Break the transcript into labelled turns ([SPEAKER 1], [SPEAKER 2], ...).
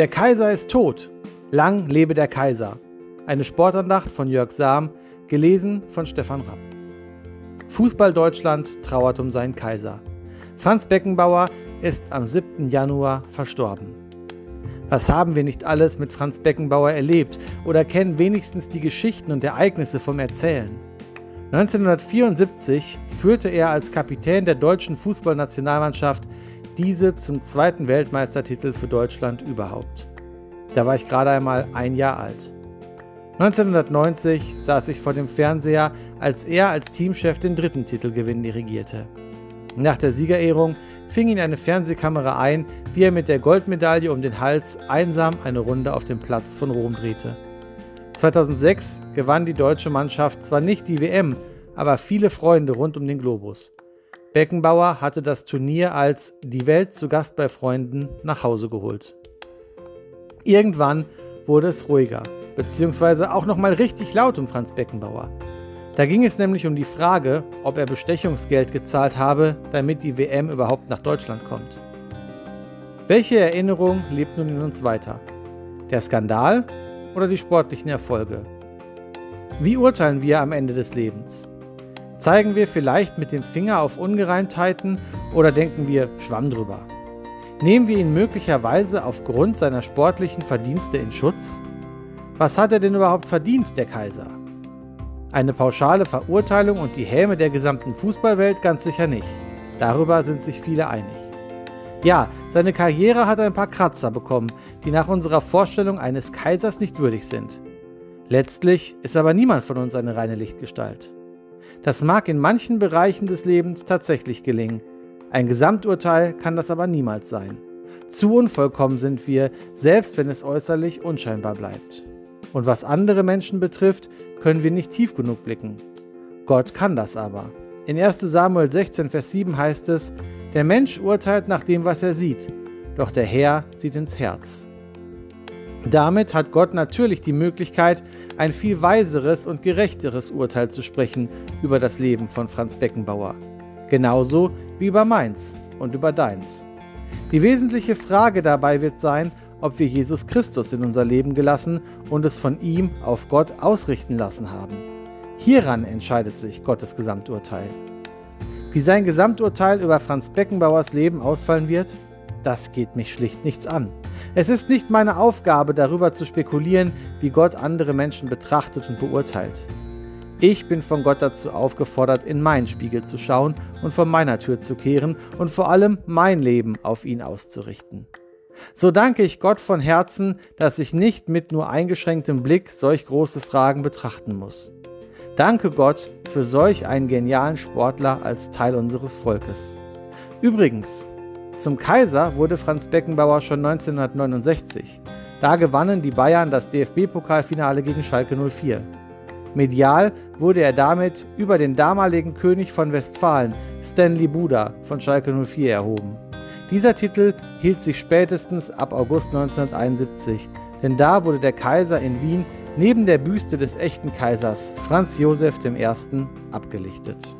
[SPEAKER 1] Der Kaiser ist tot. Lang lebe der Kaiser. Eine Sportandacht von Jörg Sam, gelesen von Stefan Rapp. Fußball Deutschland trauert um seinen Kaiser. Franz Beckenbauer ist am 7. Januar verstorben. Was haben wir nicht alles mit Franz Beckenbauer erlebt oder kennen wenigstens die Geschichten und Ereignisse vom Erzählen? 1974 führte er als Kapitän der deutschen Fußballnationalmannschaft diese zum zweiten Weltmeistertitel für Deutschland überhaupt. Da war ich gerade einmal ein Jahr alt. 1990 saß ich vor dem Fernseher, als er als Teamchef den dritten Titelgewinn dirigierte. Nach der Siegerehrung fing ihn eine Fernsehkamera ein, wie er mit der Goldmedaille um den Hals einsam eine Runde auf dem Platz von Rom drehte. 2006 gewann die deutsche Mannschaft zwar nicht die WM, aber viele Freunde rund um den Globus. Beckenbauer hatte das Turnier als Die Welt zu Gast bei Freunden nach Hause geholt. Irgendwann wurde es ruhiger, beziehungsweise auch nochmal richtig laut um Franz Beckenbauer. Da ging es nämlich um die Frage, ob er Bestechungsgeld gezahlt habe, damit die WM überhaupt nach Deutschland kommt. Welche Erinnerung lebt nun in uns weiter? Der Skandal oder die sportlichen Erfolge? Wie urteilen wir am Ende des Lebens? Zeigen wir vielleicht mit dem Finger auf Ungereimtheiten oder denken wir Schwamm drüber? Nehmen wir ihn möglicherweise aufgrund seiner sportlichen Verdienste in Schutz? Was hat er denn überhaupt verdient, der Kaiser? Eine pauschale Verurteilung und die Häme der gesamten Fußballwelt ganz sicher nicht. Darüber sind sich viele einig. Ja, seine Karriere hat ein paar Kratzer bekommen, die nach unserer Vorstellung eines Kaisers nicht würdig sind. Letztlich ist aber niemand von uns eine reine Lichtgestalt. Das mag in manchen Bereichen des Lebens tatsächlich gelingen. Ein Gesamturteil kann das aber niemals sein. Zu unvollkommen sind wir, selbst wenn es äußerlich unscheinbar bleibt. Und was andere Menschen betrifft, können wir nicht tief genug blicken. Gott kann das aber. In 1 Samuel 16, Vers 7 heißt es, der Mensch urteilt nach dem, was er sieht, doch der Herr sieht ins Herz. Damit hat Gott natürlich die Möglichkeit, ein viel weiseres und gerechteres Urteil zu sprechen über das Leben von Franz Beckenbauer. Genauso wie über meins und über deins. Die wesentliche Frage dabei wird sein, ob wir Jesus Christus in unser Leben gelassen und es von ihm auf Gott ausrichten lassen haben. Hieran entscheidet sich Gottes Gesamturteil. Wie sein Gesamturteil über Franz Beckenbauers Leben ausfallen wird, das geht mich schlicht nichts an. Es ist nicht meine Aufgabe, darüber zu spekulieren, wie Gott andere Menschen betrachtet und beurteilt. Ich bin von Gott dazu aufgefordert, in meinen Spiegel zu schauen und vor meiner Tür zu kehren und vor allem mein Leben auf ihn auszurichten. So danke ich Gott von Herzen, dass ich nicht mit nur eingeschränktem Blick solch große Fragen betrachten muss. Danke Gott für solch einen genialen Sportler als Teil unseres Volkes. Übrigens, zum Kaiser wurde Franz Beckenbauer schon 1969. Da gewannen die Bayern das DFB-Pokalfinale gegen Schalke 04. Medial wurde er damit über den damaligen König von Westfalen, Stanley Buda von Schalke 04 erhoben. Dieser Titel hielt sich spätestens ab August 1971, denn da wurde der Kaiser in Wien neben der Büste des echten Kaisers Franz Josef I. abgelichtet.